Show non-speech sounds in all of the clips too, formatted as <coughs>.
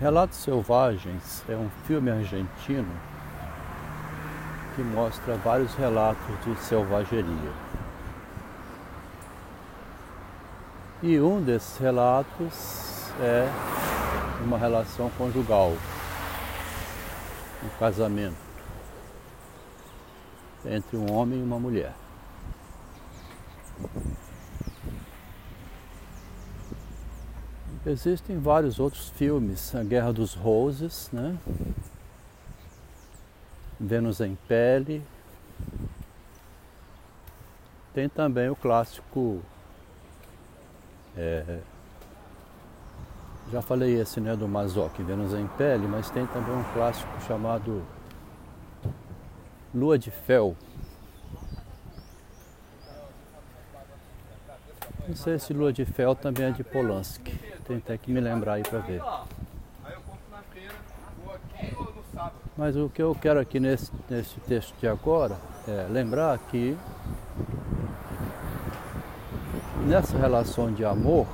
Relatos Selvagens é um filme argentino que mostra vários relatos de selvageria. E um desses relatos é uma relação conjugal, um casamento entre um homem e uma mulher. Existem vários outros filmes, A Guerra dos Roses, né? Vênus em Pele. Tem também o clássico. É, já falei esse né, do Mazoc, Vênus em Pele, mas tem também um clássico chamado Lua de Fel. Não sei se Lua de Fel também é de Polanski. Tem até que me lembrar aí para ver. Mas o que eu quero aqui nesse, nesse texto de agora é lembrar que nessa relação de amor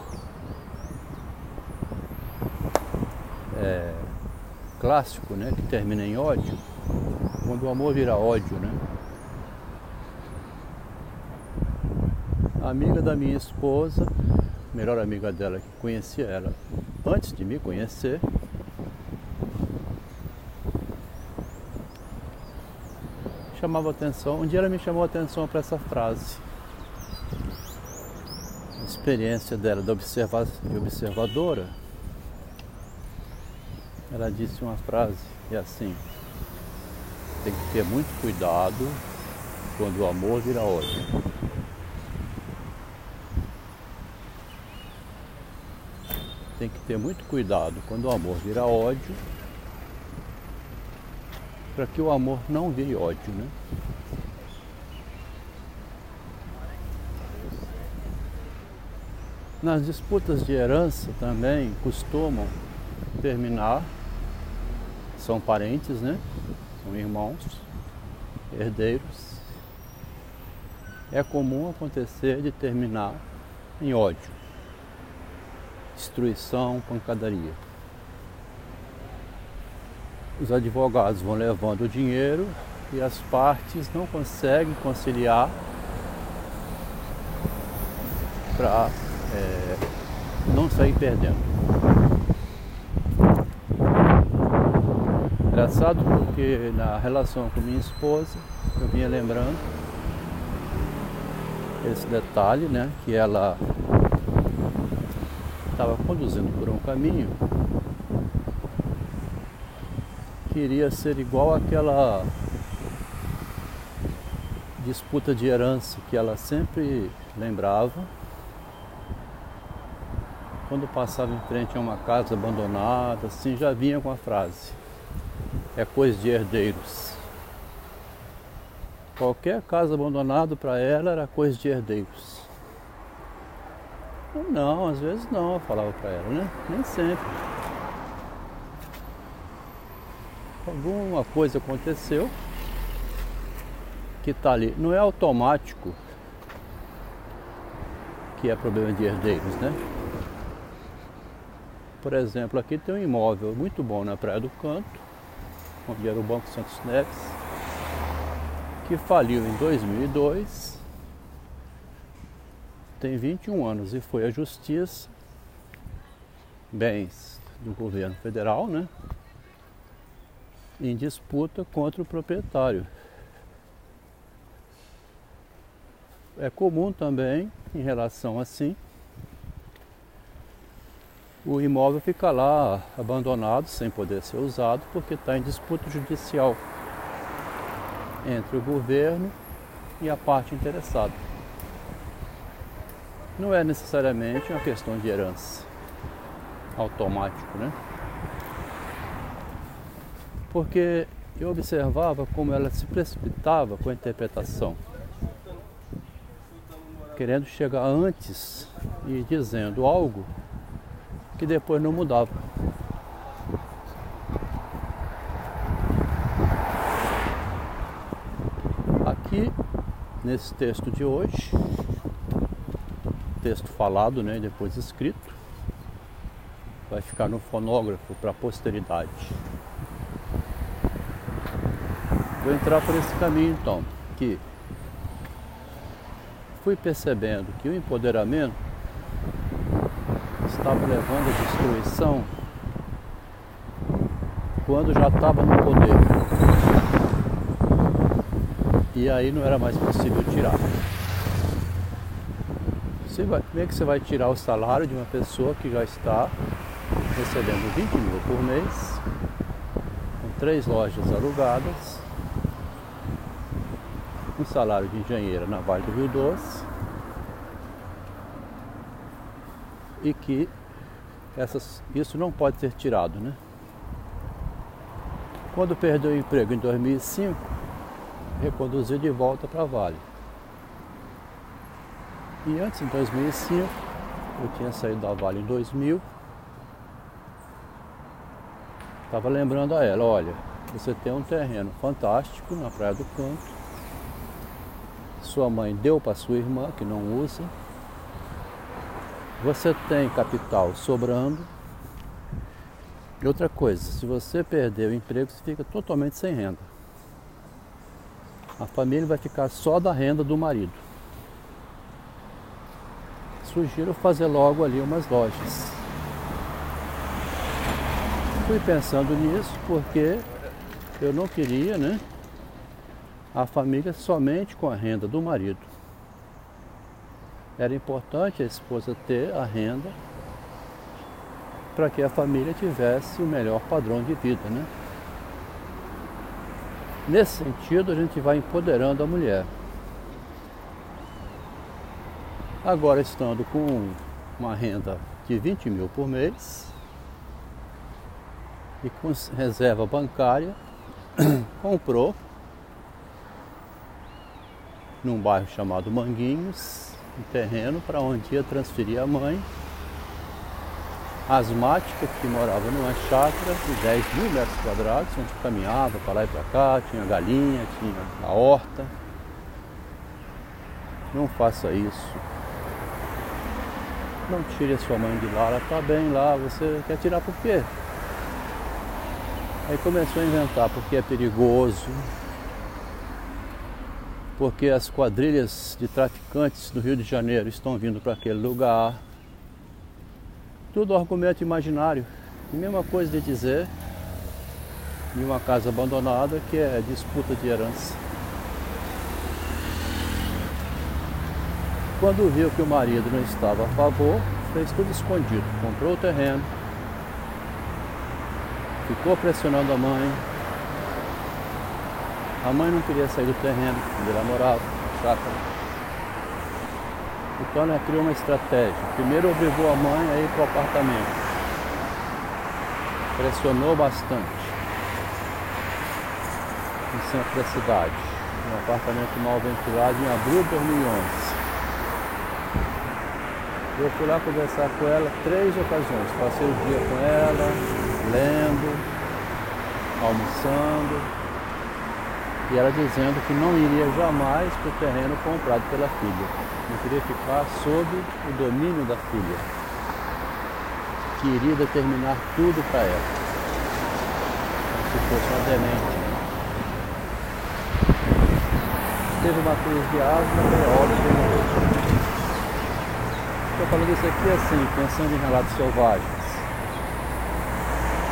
é, clássico, né, que termina em ódio, quando o amor vira ódio, né? A amiga da minha esposa melhor amiga dela que conhecia ela antes de me conhecer. Chamava atenção, um dia ela me chamou atenção para essa frase. A experiência dela de, observa, observadora. Ela disse uma frase e é assim, tem que ter muito cuidado quando o amor vira ódio. Tem que ter muito cuidado quando o amor vira ódio, para que o amor não vire ódio, né? Nas disputas de herança também costumam terminar, são parentes, né? São irmãos, herdeiros. É comum acontecer de terminar em ódio destruição, pancadaria. Os advogados vão levando o dinheiro e as partes não conseguem conciliar para é, não sair perdendo. Engraçado porque na relação com minha esposa eu vinha lembrando esse detalhe, né? Que ela estava conduzindo por um caminho que iria ser igual àquela disputa de herança que ela sempre lembrava quando passava em frente a uma casa abandonada, assim já vinha com a frase: é coisa de herdeiros. Qualquer casa abandonada para ela era coisa de herdeiros. Não, às vezes não, eu falava para ela, né? Nem sempre. Alguma coisa aconteceu que está ali. Não é automático que é problema de herdeiros, né? Por exemplo, aqui tem um imóvel muito bom na Praia do Canto, onde era o Banco Santos Neves, que faliu em 2002 tem 21 anos e foi à justiça, bens do governo federal, né? Em disputa contra o proprietário. É comum também, em relação assim, o imóvel fica lá abandonado, sem poder ser usado, porque está em disputa judicial entre o governo e a parte interessada não é necessariamente uma questão de herança automático, né? Porque eu observava como ela se precipitava com a interpretação, querendo chegar antes e dizendo algo que depois não mudava. Aqui, nesse texto de hoje, texto falado, né, depois escrito. vai ficar no fonógrafo para a posteridade. Vou entrar por esse caminho então, que fui percebendo que o empoderamento estava levando à destruição quando já estava no poder. E aí não era mais possível tirar. Você vai, como é que você vai tirar o salário de uma pessoa que já está recebendo 20 mil por mês, com três lojas alugadas, um salário de engenheira na Vale do Rio Doce e que essas, isso não pode ser tirado, né? Quando perdeu o emprego em 2005, reconduziu de volta para Vale. E antes, em 2005, eu tinha saído da Vale em 2000, estava lembrando a ela, olha, você tem um terreno fantástico na Praia do Canto, sua mãe deu para sua irmã, que não usa. Você tem capital sobrando. E outra coisa, se você perder o emprego, você fica totalmente sem renda. A família vai ficar só da renda do marido. Sugiro fazer logo ali umas lojas. Fui pensando nisso porque eu não queria, né? a família somente com a renda do marido. Era importante a esposa ter a renda para que a família tivesse o melhor padrão de vida, né? Nesse sentido, a gente vai empoderando a mulher. Agora, estando com uma renda de 20 mil por mês e com reserva bancária, <coughs> comprou num bairro chamado Manguinhos, um terreno para onde ia transferir a mãe, asmática, que morava numa chácara de 10 mil metros quadrados, onde caminhava para lá e para cá, tinha galinha, tinha a horta. Não faça isso. Não tire a sua mãe de lá, ela está bem lá, você quer tirar por quê? Aí começou a inventar porque é perigoso, porque as quadrilhas de traficantes do Rio de Janeiro estão vindo para aquele lugar. Tudo argumento imaginário. E mesma coisa de dizer em uma casa abandonada que é disputa de herança. Quando viu que o marido não estava a favor, fez tudo escondido. Comprou o terreno, ficou pressionando a mãe, a mãe não queria sair do terreno onde ela morava, chácara. Então ela criou uma estratégia. Primeiro obrigou a mãe a ir para o apartamento. Pressionou bastante. No centro da cidade. Um apartamento mal ventilado em abril de 2011. Eu fui lá conversar com ela três ocasiões. Passei o dia com ela, lendo, almoçando, e ela dizendo que não iria jamais para o terreno comprado pela filha. Não queria ficar sob o domínio da filha, que iria determinar tudo para ela, se fosse uma demente. Teve uma crise de asma, foi óbvio. Estou falando isso aqui assim, pensando em relatos selvagens.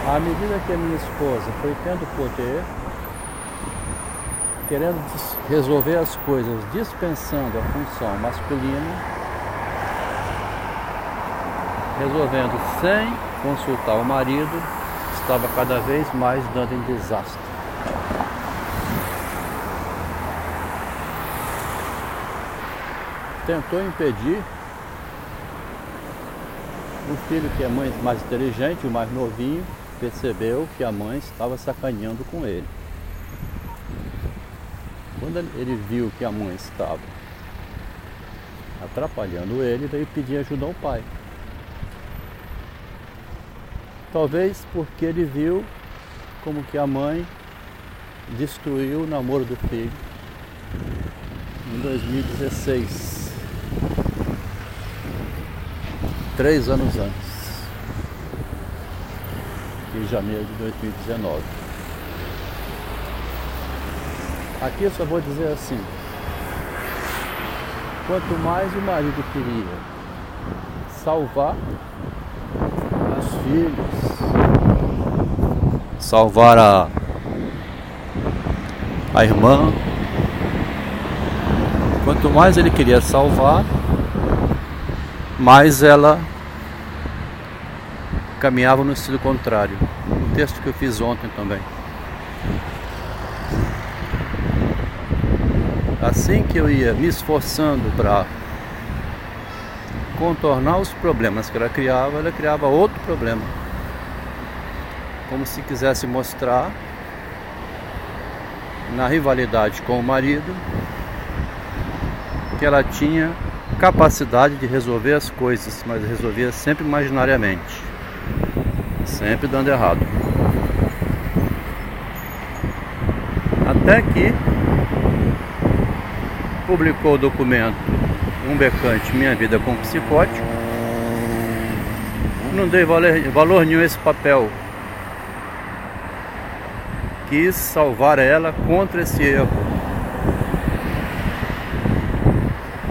À medida que a minha esposa foi tendo poder, querendo resolver as coisas dispensando a função masculina, resolvendo sem consultar o marido, estava cada vez mais dando em desastre. Tentou impedir o filho que é mais inteligente, o mais novinho, percebeu que a mãe estava sacaneando com ele. Quando ele viu que a mãe estava atrapalhando ele, veio pedir ajuda ao pai. Talvez porque ele viu como que a mãe destruiu o namoro do filho em 2016, três anos antes. em janeiro de 2019. Aqui eu só vou dizer assim, quanto mais o marido queria salvar os filhos, salvar a, a irmã, quanto mais ele queria salvar, mais ela caminhava no sentido contrário. Um texto que eu fiz ontem também. Assim que eu ia me esforçando para contornar os problemas que ela criava, ela criava outro problema. Como se quisesse mostrar na rivalidade com o marido que ela tinha capacidade de resolver as coisas, mas resolvia sempre imaginariamente sempre dando errado. Até que publicou o documento Um Becante Minha Vida com Psicótico. Não dei valor, valor nenhum a esse papel. Quis salvar ela contra esse erro.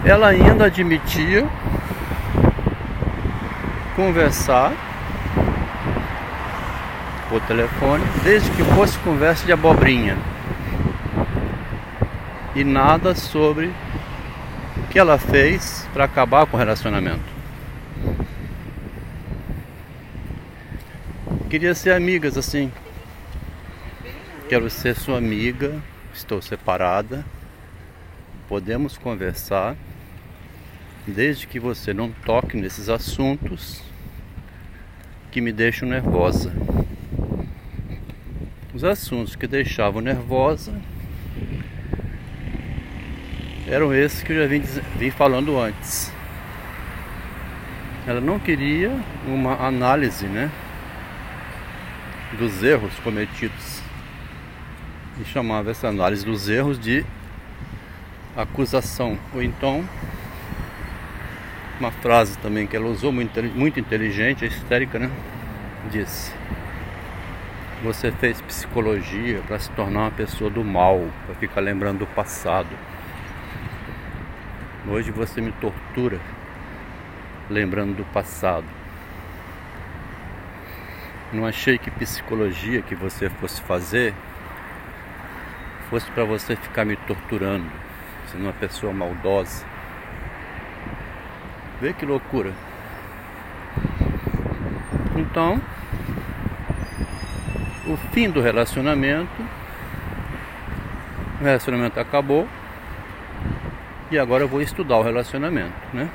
Ela ainda admitia conversar por telefone, desde que fosse conversa de abobrinha. E nada sobre o que ela fez para acabar com o relacionamento. Queria ser amigas assim. Quero ser sua amiga, estou separada. Podemos conversar, desde que você não toque nesses assuntos que me deixam nervosa. Os assuntos que deixavam nervosa eram esses que eu já vim, vim falando antes. Ela não queria uma análise, né, dos erros cometidos. E chamava essa análise dos erros de acusação. Ou então, uma frase também que ela usou muito, muito inteligente, histérica, né? Disse: você fez psicologia para se tornar uma pessoa do mal, para ficar lembrando do passado. Hoje você me tortura lembrando do passado. Não achei que psicologia que você fosse fazer fosse para você ficar me torturando, sendo uma pessoa maldosa. Vê que loucura. Então, o fim do relacionamento. O relacionamento acabou. E agora eu vou estudar o relacionamento, né?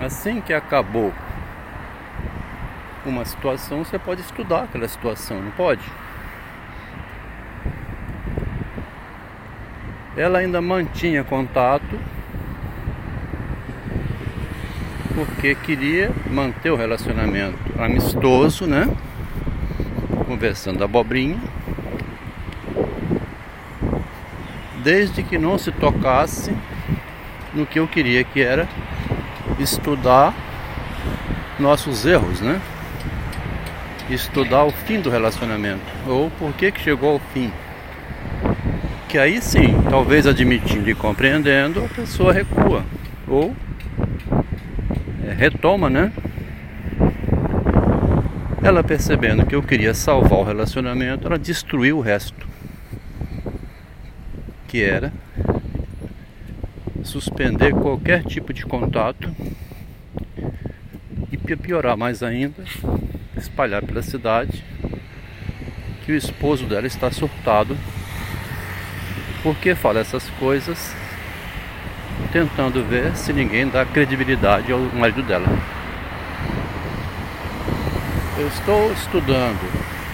Assim que acabou uma situação, você pode estudar aquela situação, não pode? Ela ainda mantinha contato porque queria manter o relacionamento amistoso, né? Conversando abobrinha, desde que não se tocasse no que eu queria, que era estudar nossos erros, né? Estudar o fim do relacionamento, ou por que que chegou ao fim. Que aí sim, talvez admitindo e compreendendo, a pessoa recua, ou é, retoma, né? Ela percebendo que eu queria salvar o relacionamento, ela destruiu o resto. Que era suspender qualquer tipo de contato e piorar mais ainda, espalhar pela cidade que o esposo dela está surtado porque fala essas coisas tentando ver se ninguém dá credibilidade ao marido dela. Eu estou estudando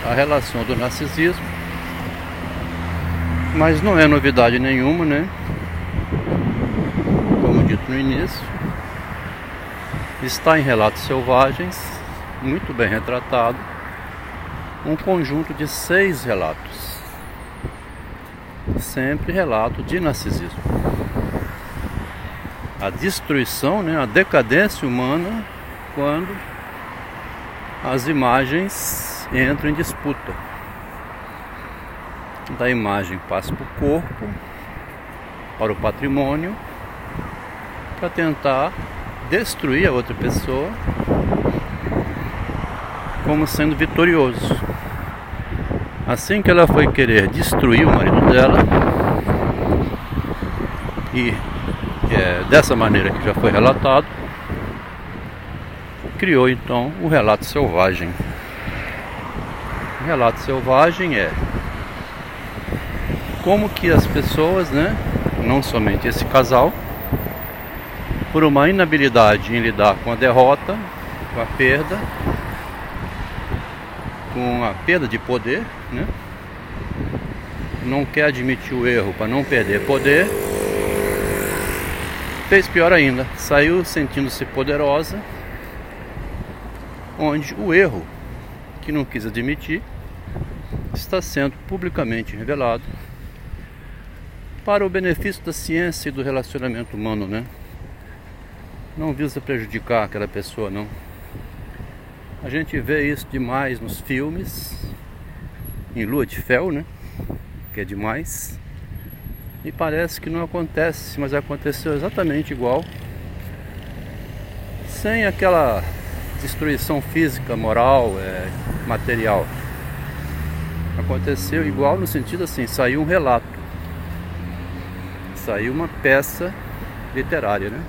a relação do narcisismo, mas não é novidade nenhuma, né? Como dito no início, está em Relatos Selvagens, muito bem retratado, um conjunto de seis relatos, sempre relato de narcisismo. A destruição, né, a decadência humana quando as imagens entram em disputa. Da imagem passa para o corpo, para o patrimônio, para tentar destruir a outra pessoa como sendo vitorioso. Assim que ela foi querer destruir o marido dela, e é, dessa maneira que já foi relatado, criou então o relato selvagem. O relato selvagem é como que as pessoas, né, não somente esse casal, por uma inabilidade em lidar com a derrota, com a perda, com a perda de poder, né? não quer admitir o erro para não perder poder, fez pior ainda, saiu sentindo-se poderosa, onde o erro que não quis admitir está sendo publicamente revelado para o benefício da ciência e do relacionamento humano, né? Não visa prejudicar aquela pessoa, não. A gente vê isso demais nos filmes, em Lua de Fel, né? Que é demais. E parece que não acontece, mas aconteceu exatamente igual. Sem aquela destruição física, moral, é, material. Aconteceu igual no sentido assim, saiu um relato. Saiu uma peça literária, né?